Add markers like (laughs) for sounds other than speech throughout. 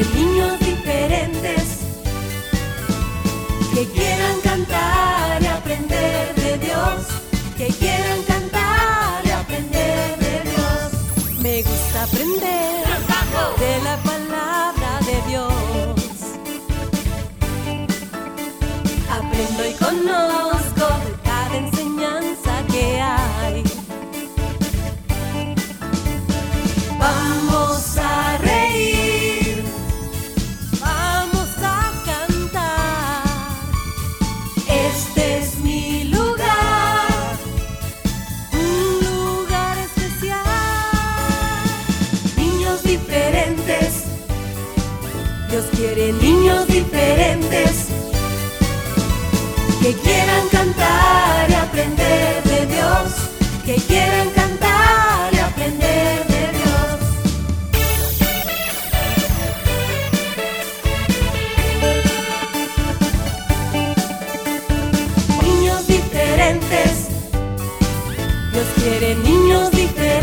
estrelinhas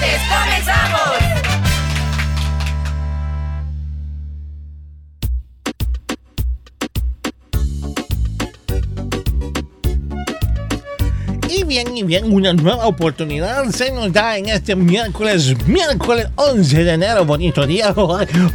Comenzamos. Bien, y bien, una nueva oportunidad se nos da en este miércoles, miércoles 11 de enero, bonito día,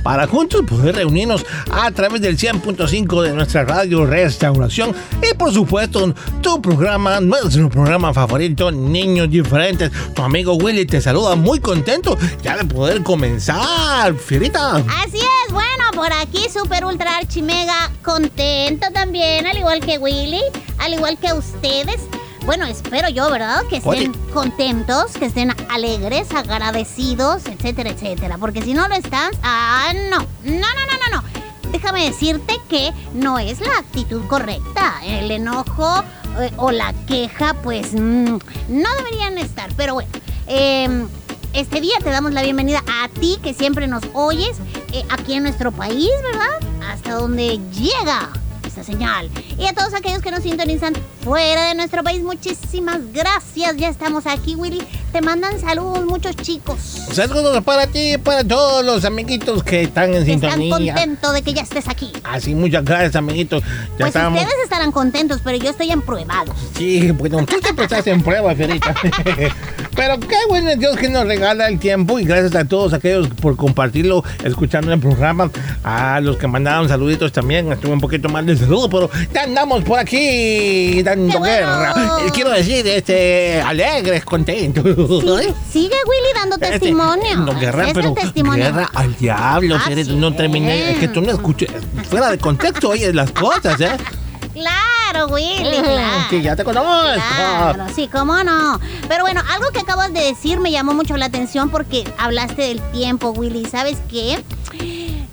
para juntos poder reunirnos a través del 100.5 de nuestra radio Restauración y por supuesto tu programa, nuestro programa favorito, Niños Diferentes. Tu amigo Willy te saluda muy contento ya de poder comenzar, Fierita. Así es, bueno, por aquí super ultra archi mega contento también, al igual que Willy, al igual que ustedes. Bueno, espero yo, ¿verdad? Que estén Oye. contentos, que estén alegres, agradecidos, etcétera, etcétera. Porque si no lo están, ah, no, no, no, no, no, no. Déjame decirte que no es la actitud correcta. El enojo eh, o la queja, pues mm, no deberían estar. Pero bueno, em, este día te damos la bienvenida a ti que siempre nos oyes eh, aquí en nuestro país, ¿verdad? Hasta donde llega esta señal. Y a todos aquellos que nos sintonizan fuera de nuestro país, muchísimas gracias. Ya estamos aquí, Willy. Te mandan saludos muchos chicos. Saludos para ti y para todos los amiguitos que están en Que están sintonía. contentos de que ya estés aquí. Así, muchas gracias, amiguitos. Ya Pues estamos. ustedes estarán contentos, pero yo estoy en pruebado. Sí, bueno, tú siempre estás en prueba, Fierita. (laughs) Pero qué bueno es Dios que nos regala el tiempo y gracias a todos aquellos por compartirlo, escuchando el programa. A los que mandaron saluditos también. Estuve un poquito mal de saludo, pero ya andamos por aquí dando guerra. Eh, Quiero decir, este, alegres, contentos. Sí, sigue Willy dando Este, testimonio. No, guerra, es pero testimonio. guerra al diablo, Ah, sí. no terminé. Es que tú no escuchas, fuera de contexto oyes las cosas, ¿eh? Claro, Willy, Mm, claro. Que ya te conozco. Claro, sí, cómo no. Pero bueno, algo que acabas de decir me llamó mucho la atención porque hablaste del tiempo, Willy. ¿Sabes qué?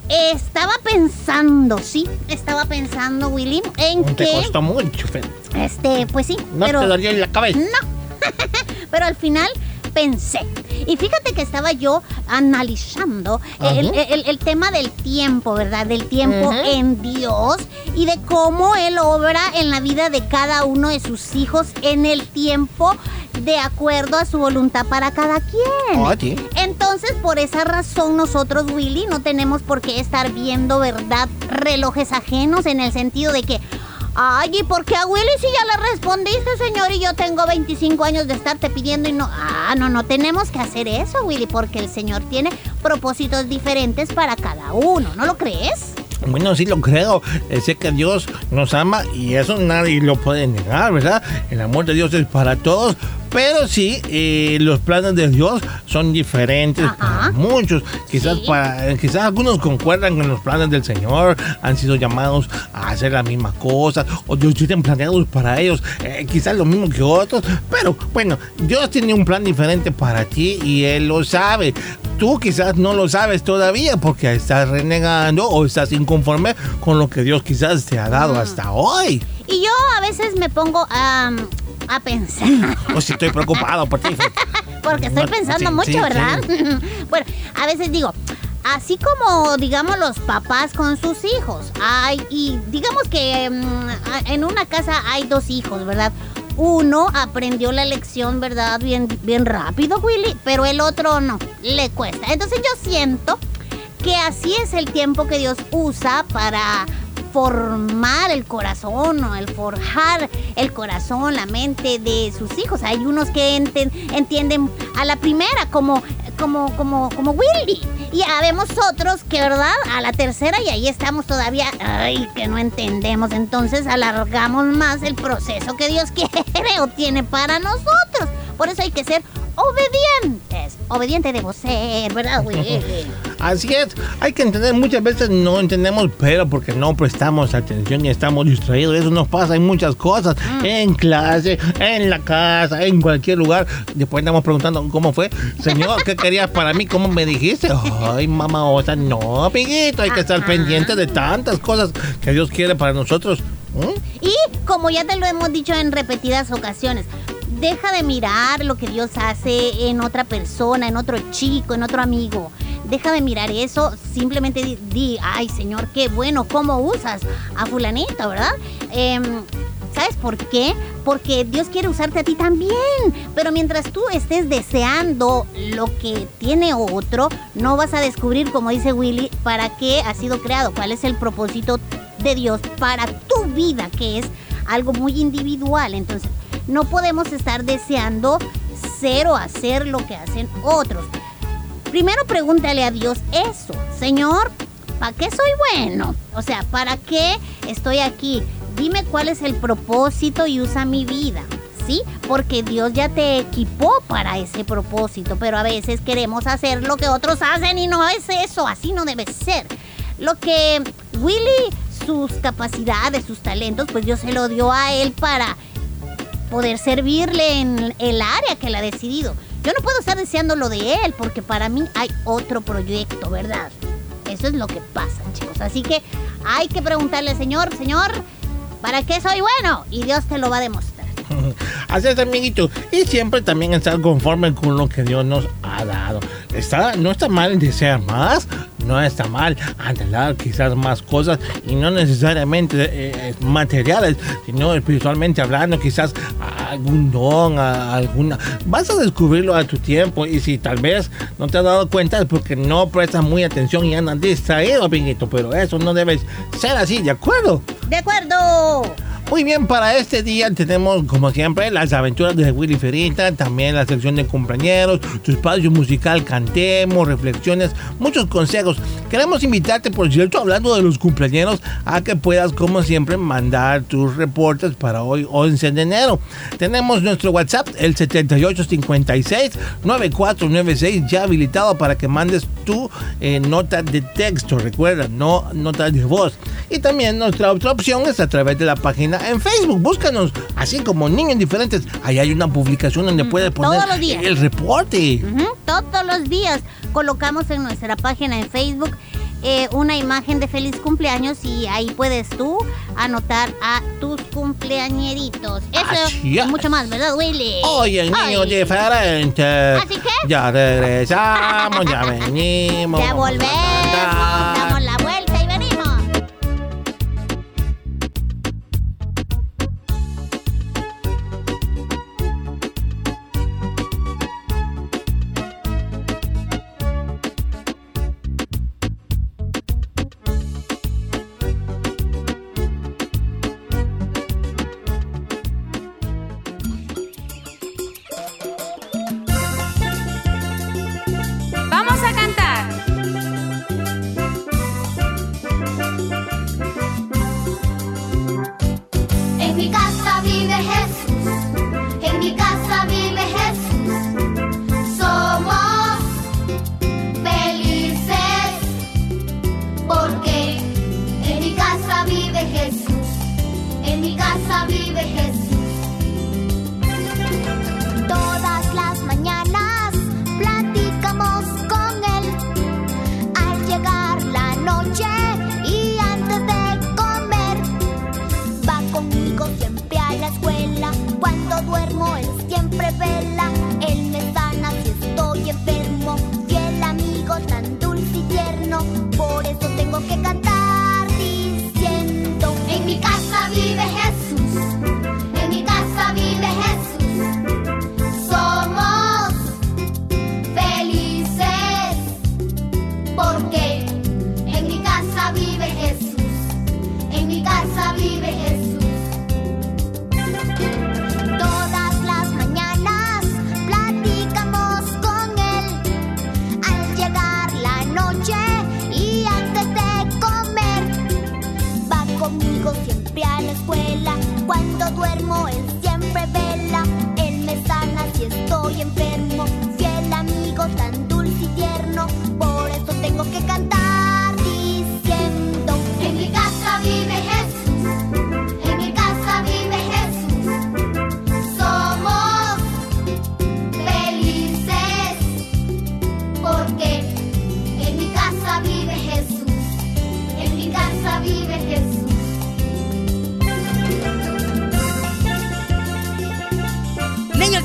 Estaba pensando, sí, estaba pensando, Willy, en Te que, costó mucho, Fierita. este, pues sí, No pero, te dolió en la cabeza. no, (laughs) pero al final pensé. Y fíjate que estaba yo analizando el, Ajá. el- el tema del tiempo, ¿verdad? Del tiempo en Dios y de cómo Él obra en la vida de cada uno de sus hijos en el tiempo de acuerdo a su voluntad para cada quien. Sí. Entonces, por esa razón, nosotros, Willy, no tenemos por qué estar viendo, ¿verdad?, relojes ajenos en el sentido de que, ay, ¿y por qué a Willy si ya le respondiste, señor, y yo tengo 25 años de estarte pidiendo y no, ah, no, no tenemos que hacer eso, Willy, porque el señor tiene propósitos diferentes para cada uno, ¿no lo crees? Bueno, sí lo creo. Eh, sé que Dios nos ama y eso nadie lo puede negar, ¿verdad? El amor de Dios es para todos, pero sí, eh, los planes de Dios son diferentes para muchos. Quizás Sí. para, quizás algunos concuerdan con los planes del Señor, han sido llamados a hacer la misma cosa, o Dios tiene planeados para ellos, eh, quizás lo mismo que otros, pero bueno, Dios tiene un plan diferente para ti y Él lo sabe. Tú quizás no lo sabes todavía porque estás renegando o estás inconforme con lo que Dios quizás te ha dado hasta hoy. Y yo a veces me pongo a, a pensar. (laughs) O si estoy preocupado por ti. Porque estoy pensando sí, mucho, sí, ¿verdad? (laughs) bueno, a veces digo, así como, digamos, los papás con sus hijos. Hay, y digamos que mm, en una casa hay dos hijos, ¿verdad? Uno aprendió la lección, ¿verdad? Bien, bien rápido, Willy, pero el otro no, le cuesta. Entonces yo siento que así es el tiempo que Dios usa para formar el corazón o el forjar el corazón, la mente de sus hijos. Hay unos que enten- entienden a la primera como, como, como, como Willy. Y habemos otros que, ¿verdad? A la tercera y ahí estamos todavía, ay, que no entendemos. Entonces alargamos más el proceso que Dios (laughs) quiere o tiene para nosotros. Por eso hay que ser obedientes. Obediente debo ser, ¿verdad, Willy? (laughs) Así es, hay que entender, muchas veces no entendemos, pero porque no prestamos atención y estamos distraídos. Eso nos pasa en muchas cosas, en clase, en la casa, en cualquier lugar. Después estamos preguntando cómo fue. Señor, ¿qué (laughs) querías para mí? ¿Cómo me dijiste? Ay, mamá, osa, no, amiguito, hay que estar pendiente de tantas cosas que Dios quiere para nosotros. ¿Mm? Y como ya te lo hemos dicho en repetidas ocasiones, deja de mirar lo que Dios hace en otra persona, en otro chico, en otro amigo. Deja de mirar eso, simplemente di, ay Señor, qué bueno, cómo usas a fulanito, ¿verdad? Em, ¿Sabes por qué? Porque Dios quiere usarte a ti también. Pero mientras tú estés deseando lo que tiene otro, no vas a descubrir, como dice Willy, para qué ha sido creado, cuál es el propósito de Dios para tu vida, que es algo muy individual. Entonces, no podemos estar deseando ser o hacer lo que hacen otros. Primero pregúntale a Dios eso, Señor, ¿para qué soy bueno? O sea, ¿para qué estoy aquí? Dime cuál es el propósito y usa mi vida. ¿Sí? Porque Dios ya te equipó para ese propósito, pero a veces queremos hacer lo que otros hacen y no es eso, así no debe ser. Lo que Willy, sus capacidades, sus talentos, pues Dios se lo dio a él para poder servirle en el área que él ha decidido. Yo no puedo estar deseando lo de él porque para mí hay otro proyecto, ¿verdad? Eso es lo que pasa, chicos. Así que hay que preguntarle, Señor, Señor, ¿para qué soy bueno? Y Dios te lo va a demostrar. (laughs) Así es, amiguito. Y siempre también estar conforme con lo que Dios nos ha dado. Está, no está mal desear más, no está mal anhelar quizás más cosas y no necesariamente eh, materiales, sino espiritualmente hablando, quizás algún don, a- alguna. Vas a descubrirlo a tu tiempo y si tal vez no te has dado cuenta es porque no prestas muy atención y andas distraído, amiguito. Pero eso no debe ser así, ¿de acuerdo? ¡De acuerdo! Muy bien, para este día tenemos, como siempre, las aventuras de Willy Ferita, también la sección de compañeros, tu espacio musical, cantemos, reflexiones, muchos consejos. Queremos invitarte, por cierto, hablando de los cumpleaños, a que puedas, como siempre, mandar tus reportes para hoy, 11 de enero. Tenemos nuestro WhatsApp, el 7856-9496, ya habilitado para que mandes tu eh, nota de texto, recuerda, no nota de voz. Y también nuestra otra opción es a través de la página en Facebook. Búscanos, así como Niños Diferentes. Ahí hay una publicación donde puedes poner todos los días. el reporte. Todos los días colocamos en nuestra página en Facebook eh, una imagen de feliz cumpleaños y ahí puedes tú anotar a tus cumpleañeritos. Eso es. mucho más, ¿verdad, Willy? Oye, niños Ay, diferentes. ¿Así que? Ya regresamos, ya (laughs) venimos. Ya vamos a volvemos,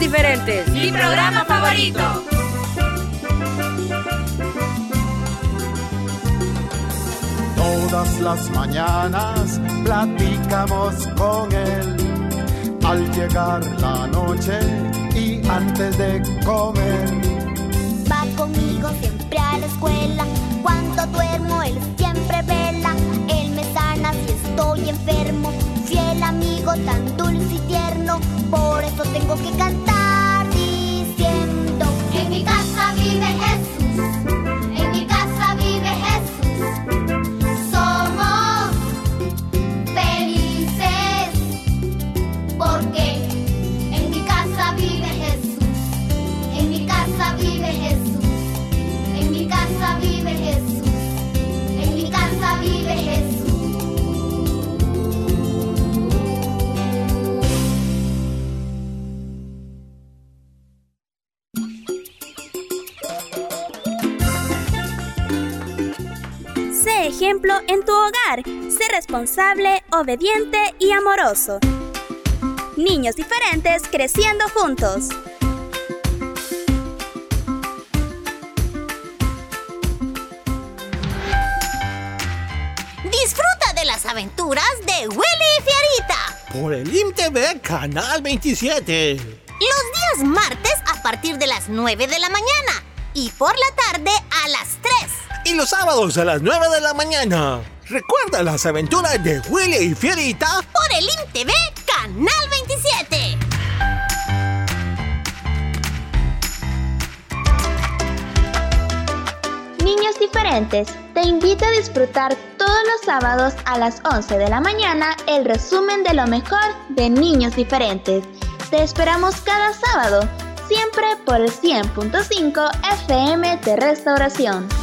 diferentes. Mi programa favorito. Todas las mañanas platicamos con él. Al llegar la noche y antes de comer. Va conmigo siempre a la escuela. Cuando duermo, él siempre vela. Él me sana si estoy enfermo. Fiel amigo, tan dulce y tierno. Por eso tengo que cantar casa vive hogar. Sé responsable, obediente y amoroso. Niños diferentes creciendo juntos. Disfruta de las aventuras de Willy y Fiarita. Por el IMTV Canal 27. Los días martes a partir de las 9 de la mañana y por la tarde a las 3. Y los sábados a las 9 de la mañana. Recuerda las aventuras de Willy y Fierita. Por el IMTV Canal 27. Niños diferentes, te invito a disfrutar todos los sábados a las 11 de la mañana el resumen de lo mejor de Niños diferentes. Te esperamos cada sábado, siempre por el 100.5 FM de Restauración.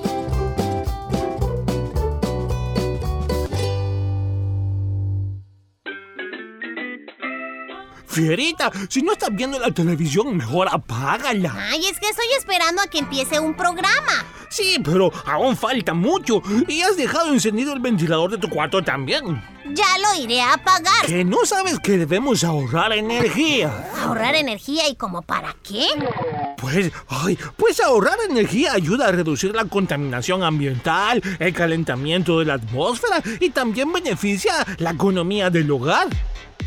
Fierita, si no estás viendo la televisión, mejor apágala. Ay, es que estoy esperando a que empiece un programa. Sí, pero aún falta mucho. Y has dejado encendido el ventilador de tu cuarto también. Ya lo iré a apagar. ¿Que no sabes que debemos ahorrar energía? ¿Ahorrar energía y como para qué? Pues, ay, pues ahorrar energía ayuda a reducir la contaminación ambiental, el calentamiento de la atmósfera y también beneficia la economía del hogar.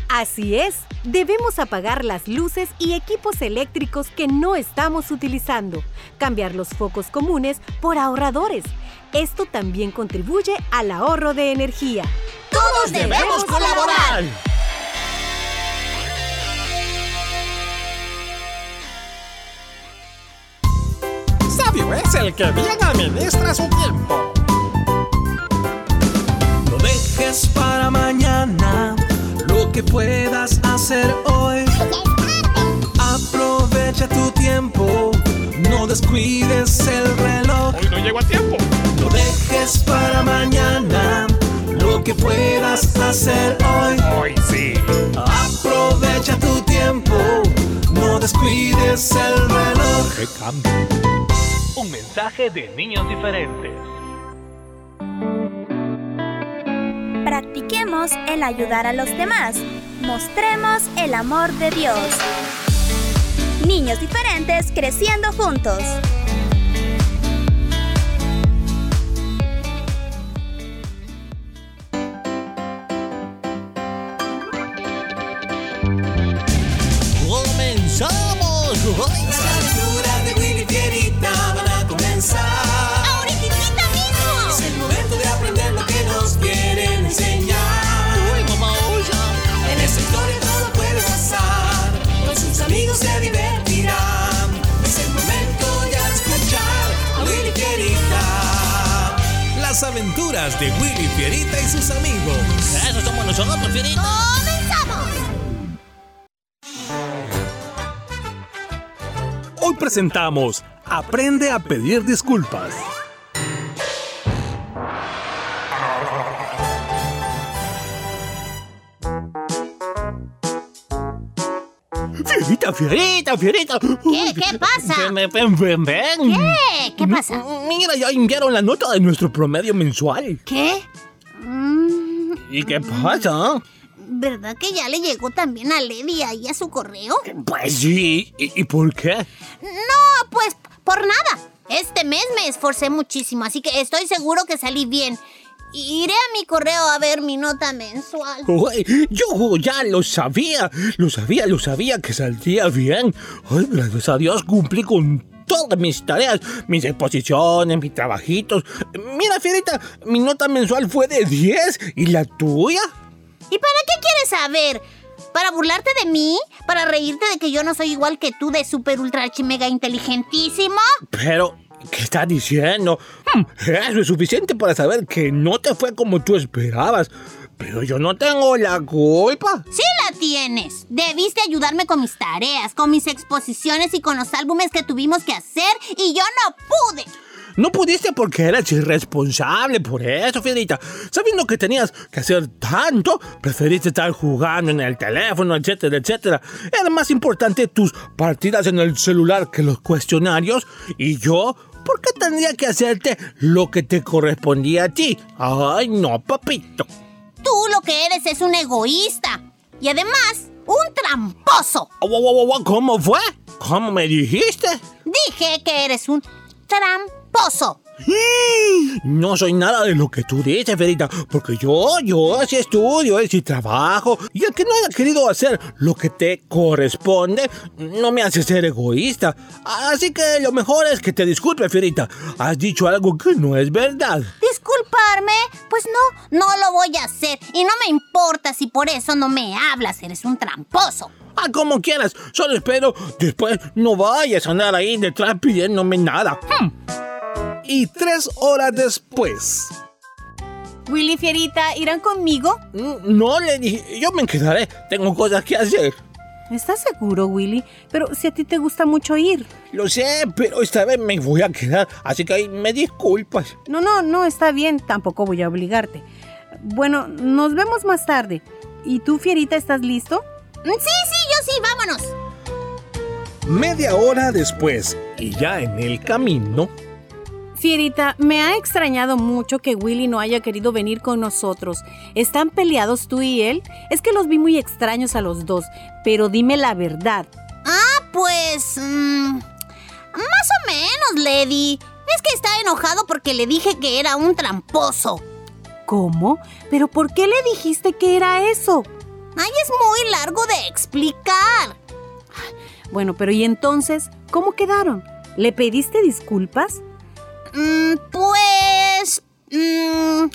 Así es, debemos apagar las luces y equipos eléctricos que no estamos utilizando, cambiar los focos comunes por ahorradores. Esto también contribuye al ahorro de energía. Todos debemos colaborar. Sabio es el que bien administra su tiempo. No dejes para lo que puedas hacer hoy. Aprovecha tu tiempo, no descuides el reloj. Hoy no llego a tiempo. No dejes para mañana lo que puedas hacer hoy. Hoy sí. Aprovecha descuides el reloj. ¡Qué cambio! Un mensaje de niños diferentes. Practiquemos el ayudar a los demás. Mostremos el amor de Dios. Niños diferentes creciendo juntos. ¡Comenzamos! Aventuras de Willy Fierita y sus amigos. Eso somos nosotros, Fierita. ¡Comenzamos! Hoy presentamos Aprende a pedir disculpas. Fierita, Fierita. ¿Qué? ¿Qué pasa? Ven, ven, ven, ven. ¿Qué? ¿Qué pasa? Mira, ya enviaron la nota de nuestro promedio mensual. ¿Qué? Mm, ¿Y qué pasa? ¿Verdad que ya le llegó también a Lady ahí a su correo? Pues sí. ¿Y, y por qué? No, pues por nada. Este mes me esforcé muchísimo, así que estoy seguro que salí bien. Iré a mi correo a ver mi nota mensual. Uy, yo ya lo sabía, lo sabía, lo sabía que saldría bien. Ay, gracias a Dios cumplí con todas mis tareas, mis exposiciones, mis trabajitos. Mira, Fierita, mi nota mensual fue de 10 y la tuya. ¿Y para qué quieres saber? ¿Para burlarte de mí? ¿Para reírte de que yo no soy igual que tú de super ultra archi mega inteligentísimo? Pero, ¿qué estás diciendo? Hmm, Eso es suficiente para saber que no te fue como tú esperabas. Pero yo no tengo la culpa. Sí la tienes. Debiste ayudarme con mis tareas, con mis exposiciones y con los álbumes que tuvimos que hacer y yo no pude. No pudiste porque eras irresponsable, por eso, Fierita. Sabiendo que tenías que hacer tanto, preferiste estar jugando en el teléfono, etcétera, etcétera. Era más importante tus partidas en el celular que los cuestionarios. Y yo, ¿por qué tendría que hacerte lo que te correspondía a ti? Ay, no, papito. Tú lo que eres es un egoísta. Y además, un tramposo. ¿Cómo fue? ¿Cómo me dijiste? Dije que eres un tramposo. No soy nada de lo que tú dices, Ferita, porque yo, yo sí estudio, sí trabajo, y el que no haya querido hacer lo que te corresponde, no me hace ser egoísta. Así que lo mejor es que te disculpe, Ferita. Has dicho algo que no es verdad. ¿Disculparme? Pues no, no lo voy a hacer. Y no me importa si por eso no me hablas, eres un tramposo. Ah, como quieras, solo espero después no vayas a andar ahí detrás pidiéndome nada. Hmm. Y tres horas después. Willy Fierita, ¿irán conmigo? Mm, No le dije, yo me quedaré, tengo cosas que hacer. ¿Estás seguro, Willy? Pero si a ti te gusta mucho ir. Lo sé, pero esta vez me voy a quedar, así que ahí me disculpas. No, no, no, está bien, tampoco voy a obligarte. Bueno, nos vemos más tarde. ¿Y tú, Fierita, estás listo? Sí, sí, yo sí, vámonos. Media hora después, y ya en el camino, Fierita, me ha extrañado mucho que Willy no haya querido venir con nosotros. ¿Están peleados tú y él? Es que los vi muy extraños a los dos, pero dime la verdad. Ah, pues... mm, más o menos, Lady. Es que está enojado porque le dije que era un tramposo. ¿Cómo? ¿Pero por qué le dijiste que era eso? Ay, es muy largo de explicar. Bueno, pero ¿y entonces? ¿Cómo quedaron? ¿Le pediste disculpas? Mm, pues... mm,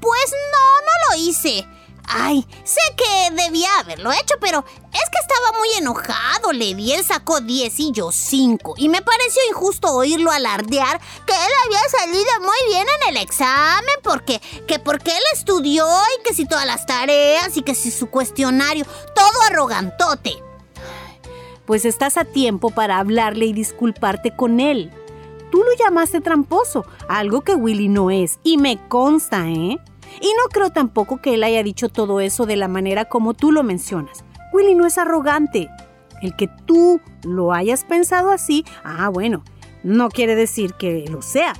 pues no, no lo hice. Ay, sé que debía haberlo hecho, pero es que estaba muy enojado. Le di, él sacó 10 y yo 5. Y me pareció injusto oírlo alardear que él había salido muy bien en el examen, porque, que porque él estudió y que si todas las tareas y que si su cuestionario, todo arrogantote. Pues estás a tiempo para hablarle y disculparte con él. Tú lo llamaste tramposo, algo que Willy no es, y me consta, ¿eh? Y no creo tampoco que él haya dicho todo eso de la manera como tú lo mencionas. Willy no es arrogante. El que tú lo hayas pensado así, ah, bueno, no quiere decir que lo sea.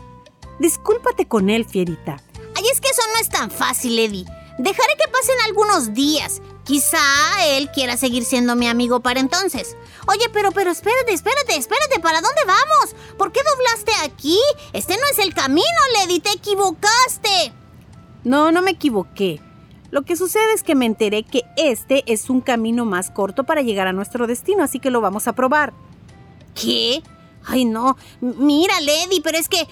Discúlpate con él, fierita. Ay, es que eso no es tan fácil, Eddie. Dejaré que pasen algunos días. Quizá él quiera seguir siendo mi amigo para entonces. Oye, pero, pero, espérate, espérate, espérate, ¿para dónde vamos? ¿Por qué doblaste aquí? Este no es el camino, Lady, te equivocaste. No, no me equivoqué. Lo que sucede es que me enteré que este es un camino más corto para llegar a nuestro destino, así que lo vamos a probar. ¿Qué? Ay, no. Mira, Lady, pero es que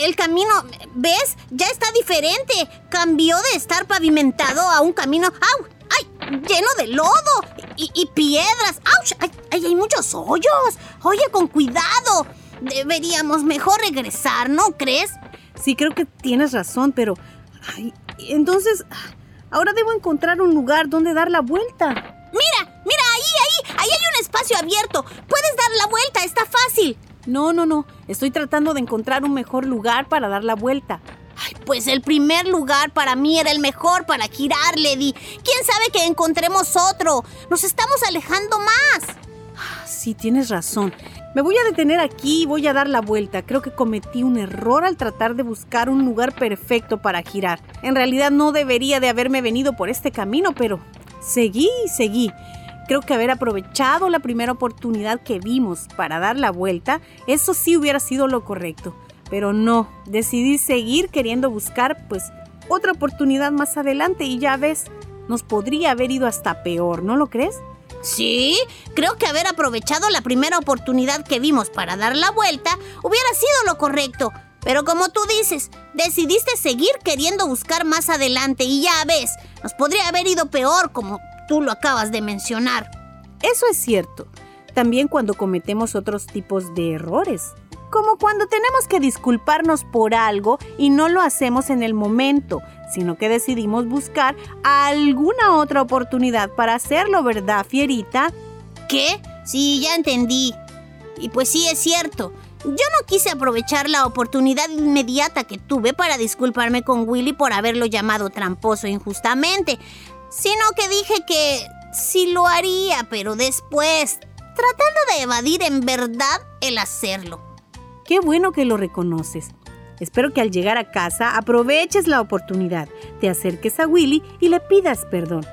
el camino, ¿ves? Ya está diferente. Cambió de estar pavimentado a un camino. ¡Au! ¡Ay! Lleno de lodo y, y piedras. ¡Auch! ¡Ay, ay, hay muchos hoyos! Oye, con cuidado. Deberíamos mejor regresar, ¿no crees? Sí, creo que tienes razón, pero... ay, entonces, ahora debo encontrar un lugar donde dar la vuelta. Mira, mira, ahí, ahí, ahí hay un espacio abierto. Puedes dar la vuelta, está fácil. No, no, no. Estoy tratando de encontrar un mejor lugar para dar la vuelta. Pues el primer lugar para mí era el mejor para girar, Lady. ¿Quién sabe que encontremos otro? Nos estamos alejando más. Sí, tienes razón. Me voy a detener aquí y voy a dar la vuelta. Creo que cometí un error al tratar de buscar un lugar perfecto para girar. En realidad no debería de haberme venido por este camino, pero seguí y seguí. Creo que haber aprovechado la primera oportunidad que vimos para dar la vuelta, eso sí hubiera sido lo correcto. Pero no, decidí seguir queriendo buscar pues otra oportunidad más adelante y ya ves, nos podría haber ido hasta peor, ¿no lo crees? Sí, creo que haber aprovechado la primera oportunidad que vimos para dar la vuelta hubiera sido lo correcto. Pero como tú dices, decidiste seguir queriendo buscar más adelante y ya ves, nos podría haber ido peor como tú lo acabas de mencionar. Eso es cierto. También cuando cometemos otros tipos de errores. Como cuando tenemos que disculparnos por algo y no lo hacemos en el momento, sino que decidimos buscar alguna otra oportunidad para hacerlo, ¿verdad, Fierita? ¿Qué? Sí, ya entendí. Y pues sí, es cierto. Yo no quise aprovechar la oportunidad inmediata que tuve para disculparme con Willy por haberlo llamado tramposo injustamente, sino que dije que sí lo haría, pero después, tratando de evadir en verdad el hacerlo. Qué bueno que lo reconoces. Espero que al llegar a casa aproveches la oportunidad, te acerques a Willy y le pidas perdón.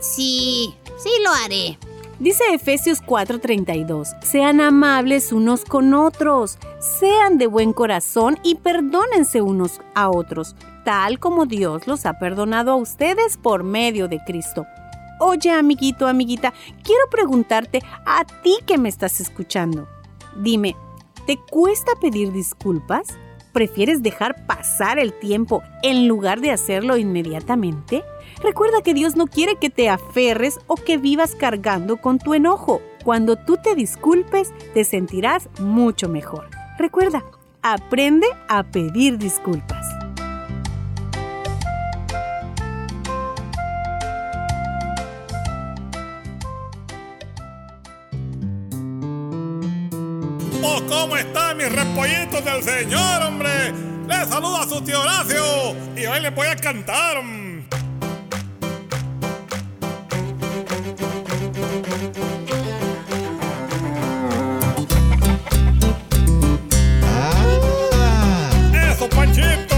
Sí, sí lo haré. Dice Efesios 4:32, sean amables unos con otros, sean de buen corazón y perdónense unos a otros, tal como Dios los ha perdonado a ustedes por medio de Cristo. Oye, amiguito, amiguita, quiero preguntarte a ti que me estás escuchando. Dime, ¿te cuesta pedir disculpas? ¿Prefieres dejar pasar el tiempo en lugar de hacerlo inmediatamente? Recuerda que Dios no quiere que te aferres o que vivas cargando con tu enojo. Cuando tú te disculpes, te sentirás mucho mejor. Recuerda, aprende a pedir disculpas. ¿Cómo están mis repollitos del Señor, hombre? Les saluda a su tío Horacio y hoy les voy a cantar. ¡Eso, Panchito!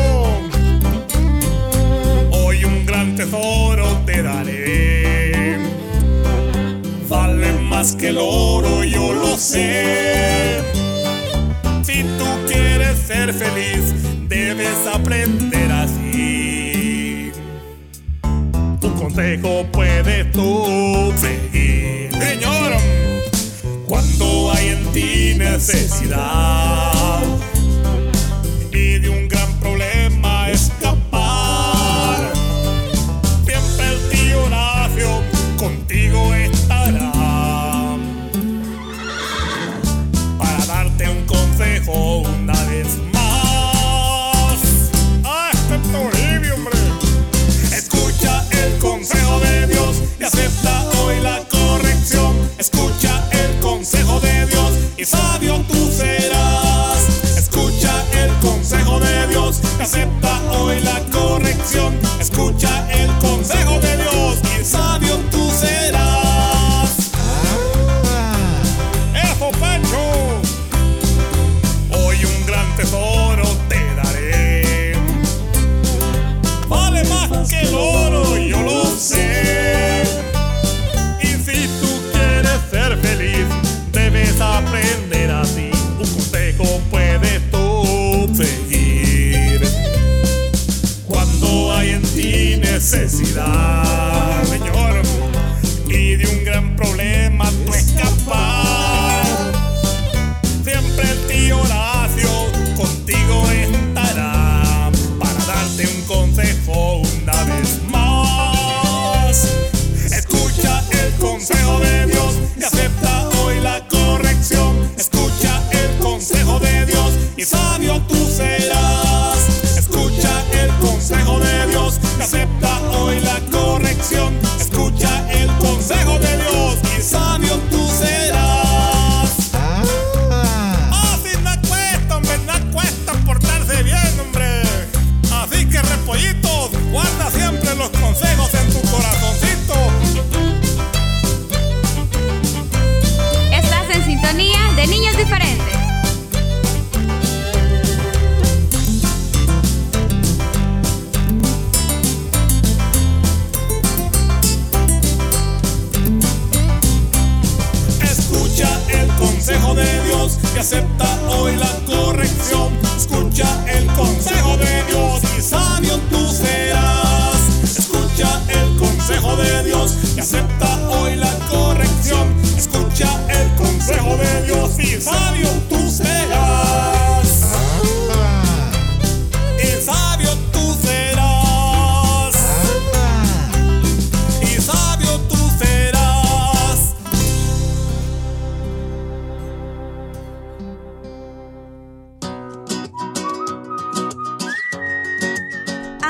Hoy un gran tesoro te daré. Vale más que el oro, yo lo sé. Si tú quieres ser feliz, debes aprender así. Tu consejo puedes tú seguir. Señor, cuando hay en ti necesidad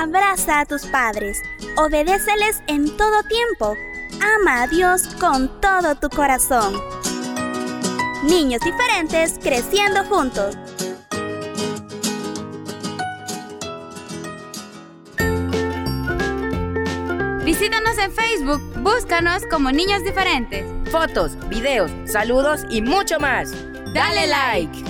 Abraza a tus padres, obedéceles en todo tiempo, ama a Dios con todo tu corazón. Niños diferentes creciendo juntos. Visítanos en Facebook, búscanos como Niños Diferentes. Fotos, videos, saludos y mucho más. Dale like.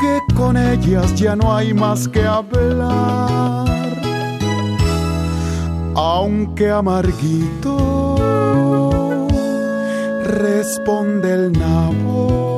Que con ellas ya no hay más que hablar. Aunque amarguito, responde el nabo.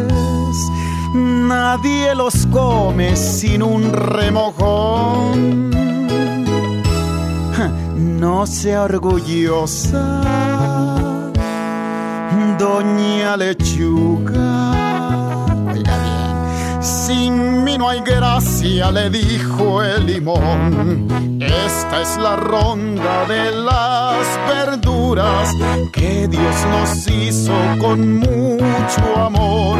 nadie los come sin un remojón. No sea orgullosa, doña lechuga. Sin mí no hay gracia, le dijo el limón. Esta es la ronda de las verduras que Dios nos hizo con mucho amor.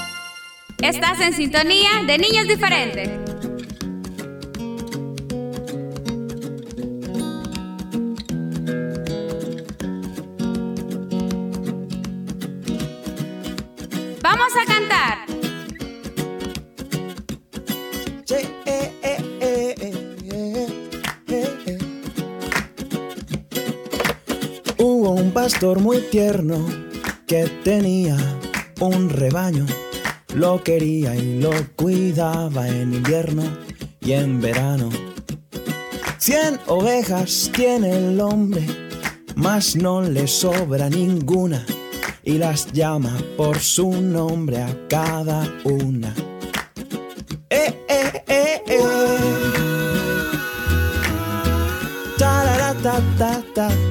Estás en sintonía de niños diferentes. Vamos a cantar. Hubo un pastor muy tierno que tenía un rebaño. Lo quería y lo cuidaba en invierno y en verano. Cien ovejas tiene el hombre, mas no le sobra ninguna. Y las llama por su nombre a cada una. Eh, eh, eh, eh. Ta, ta, tara,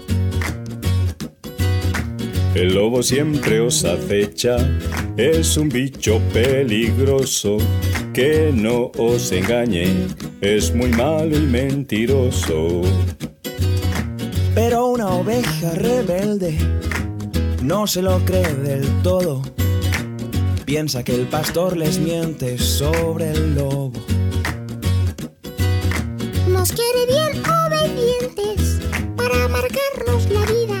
El lobo siempre os acecha, es un bicho peligroso. Que no os engañe, es muy malo y mentiroso. Pero una oveja rebelde no se lo cree del todo. Piensa que el pastor les miente sobre el lobo. Nos quiere bien obedientes para amargarnos la vida.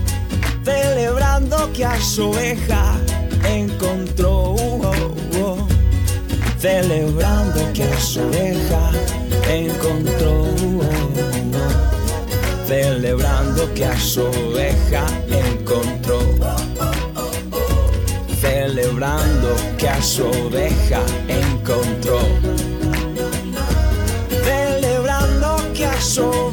celebrando que a su oveja encontró. Celebrando que a su oveja encontró. Celebrando que a su oveja encontró. Celebrando que a su oveja encontró. Celebrando que a su oveja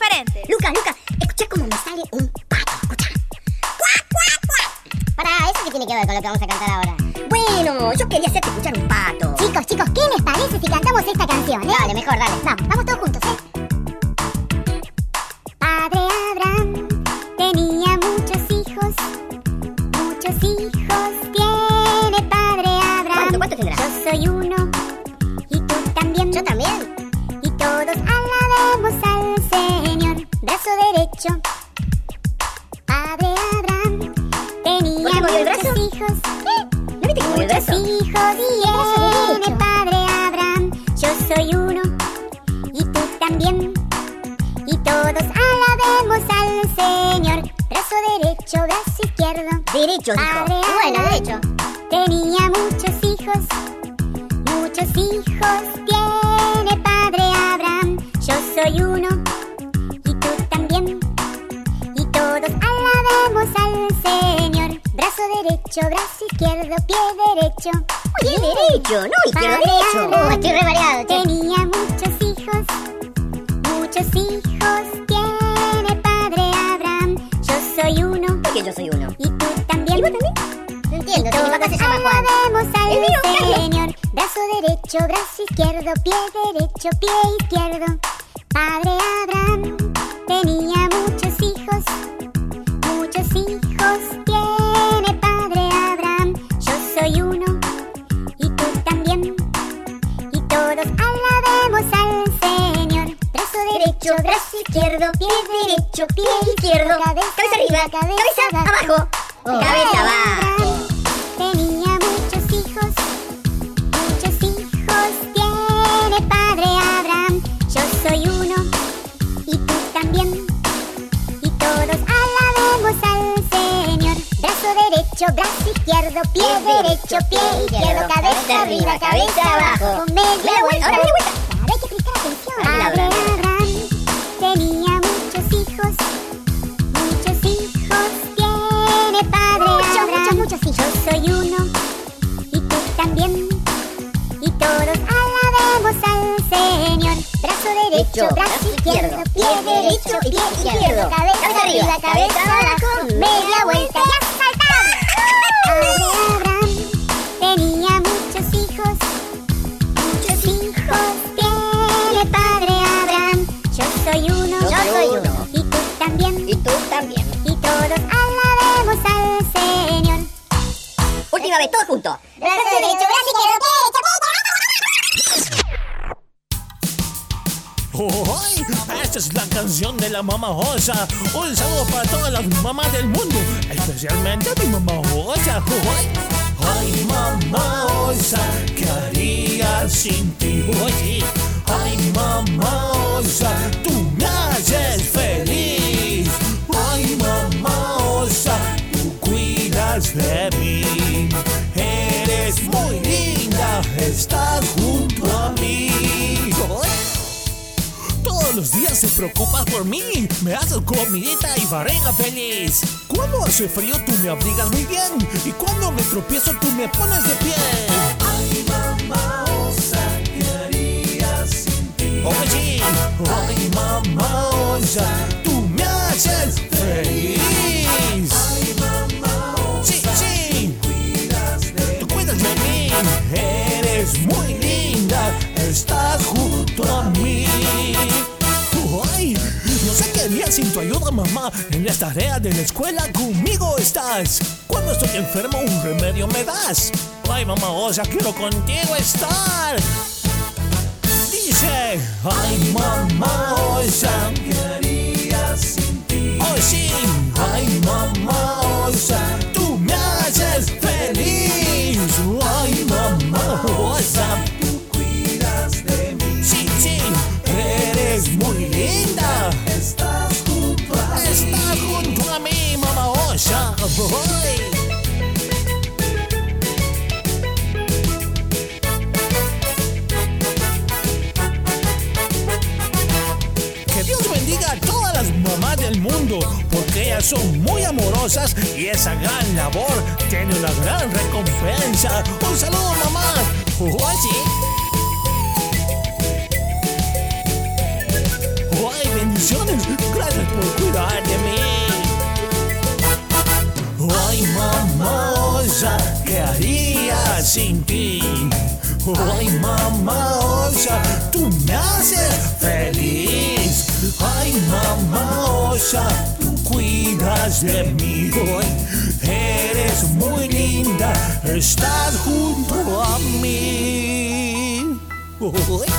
diferentes. Luca, Luca, escucha cómo me sale un pato. Escucha. ¡Cuac, cuac, cuac! Para, ¿eso qué tiene que ver con lo que vamos a cantar ahora? Bueno, yo quería hacerte escuchar un pato. Chicos, chicos, ¿qué les parece si cantamos esta canción, eh? Dale, mejor, dale. Vamos, vamos todos juntos, Padre Abraham tenía ¿Por qué movió el muchos brazo? hijos. ¿No viste el Muchos brazo? hijos tiene Padre Abraham. Yo soy uno. Y tú también. Y todos alabemos al Señor. Brazo derecho, brazo izquierdo. Derecho. Padre Bueno, Abraham derecho. Tenía muchos hijos. Muchos hijos tiene Padre Abraham. Yo soy uno. Al Señor. Brazo derecho, brazo izquierdo, pie derecho. Pie derecho, no, izquierdo, derecho. Oh, estoy re. Tenía muchos hijos. Muchos hijos tiene Padre Abraham. Yo soy uno. ¿Por qué yo soy uno? Y tú también. ¿Y vos también? No entiendo, mi papá se llama Juan. Alabemos al mío. Señor. Brazo derecho, brazo izquierdo, pie derecho, pie izquierdo. Padre Abraham tenía Brazo derecho, brazo izquierdo, pie derecho, pie izquierdo. Cabeza, arriba, cabeza, abajo. Cabeza abajo. Tenía muchos hijos. Muchos hijos tiene Padre Abraham. Yo soy uno. Y tú también. Derecho, brazo izquierdo, pie derecho, pie izquierdo, cabeza arriba, cabeza abajo, media vuelta. Ahora media vuelta. Claro, hay que prestar atención. Abraham tenía muchos hijos. Muchos hijos tiene Padre Muchos, muchos, muchos hijos. Yo soy uno. Y tú también. Y todos alabemos al Señor. Brazo derecho, brazo izquierdo, pie derecho, pie izquierdo, cabeza arriba, cabeza abajo, media vuelta. Última vez, todos juntos. Brazo derecho, brazo izquierdo, pie derecho, pie ¡Ay! Esta es la canción de la mamá Osa. Un saludo para todas las mamás del mundo, especialmente mi mamá Osa. Ay, mamá Osa, ¿qué haría sin ti? Oye, ay, mamá estás junto a mí. Todos los días te preocupas por mí, me haces comidita y barriga feliz. Cuando hace frío tú me abrigas muy bien y cuando me tropiezo tú me pones de pie. Ay, mamá osa, ¿qué haría sin ti? Oye, ay, mamá osa, tú me haces feliz. Ay, estás junto a mí. Ay, no sé qué haría sin tu ayuda, mamá. En las tareas de la escuela conmigo estás. Cuando estoy enfermo, un remedio me das. Ay, mamá, osa, quiero contigo estar. Dice, ay, mamá, osa, ¿qué haría sin ti? Oh, sí, ay, mamá, osa, tú Voy. Que Dios bendiga a todas las mamás del mundo, porque ellas son muy amorosas y esa gran labor tiene una gran recompensa. Un saludo, mamá. Oh, sí. ¡Ay, bendiciones! Gracias por cuidar de mí. ¡Ay, mamá osa! ¿Qué haría sin ti? ¡Ay, mamá osa! ¡Tú me haces feliz! ¡Ay, mamá osa! ¡Tú cuidas de mí! ¡Ay, eres muy linda! ¡Estás junto a mí! ¡Ay!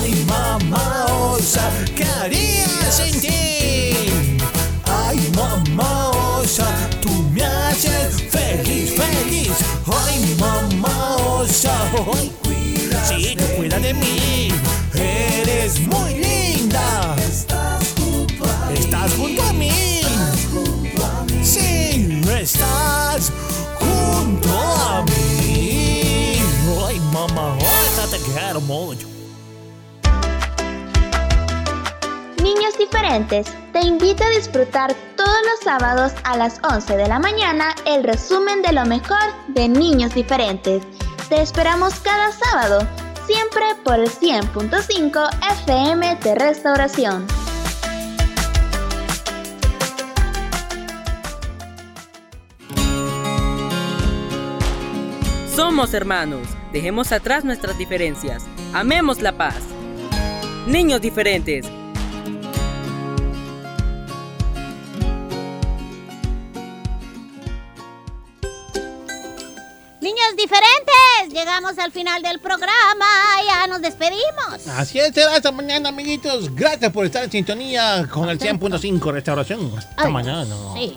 Ay, mamá osa, ¿qué haría sin ti? Ay, mamá osa, tú me haces feliz, feliz. Ay, mamá osa, ay, sí, tú cuida de mí. Eres muy linda. Estás junto a mí. Estás junto a mí. Sí, estás junto a mí. Ay, mamá osa, te quiero mucho. Niños diferentes, te invito a disfrutar todos los sábados a las 11 de la mañana el resumen de lo mejor de Niños diferentes. Te esperamos cada sábado, siempre por el 100.5 FM de Restauración. Somos hermanos. Dejemos atrás nuestras diferencias. Amemos la paz. Niños diferentes. Diferentes, llegamos al final del programa, ya nos despedimos. Así es, será hasta mañana, amiguitos. Gracias por estar en sintonía con el 100.5 Restauración. Hasta Ay, mañana. Sí.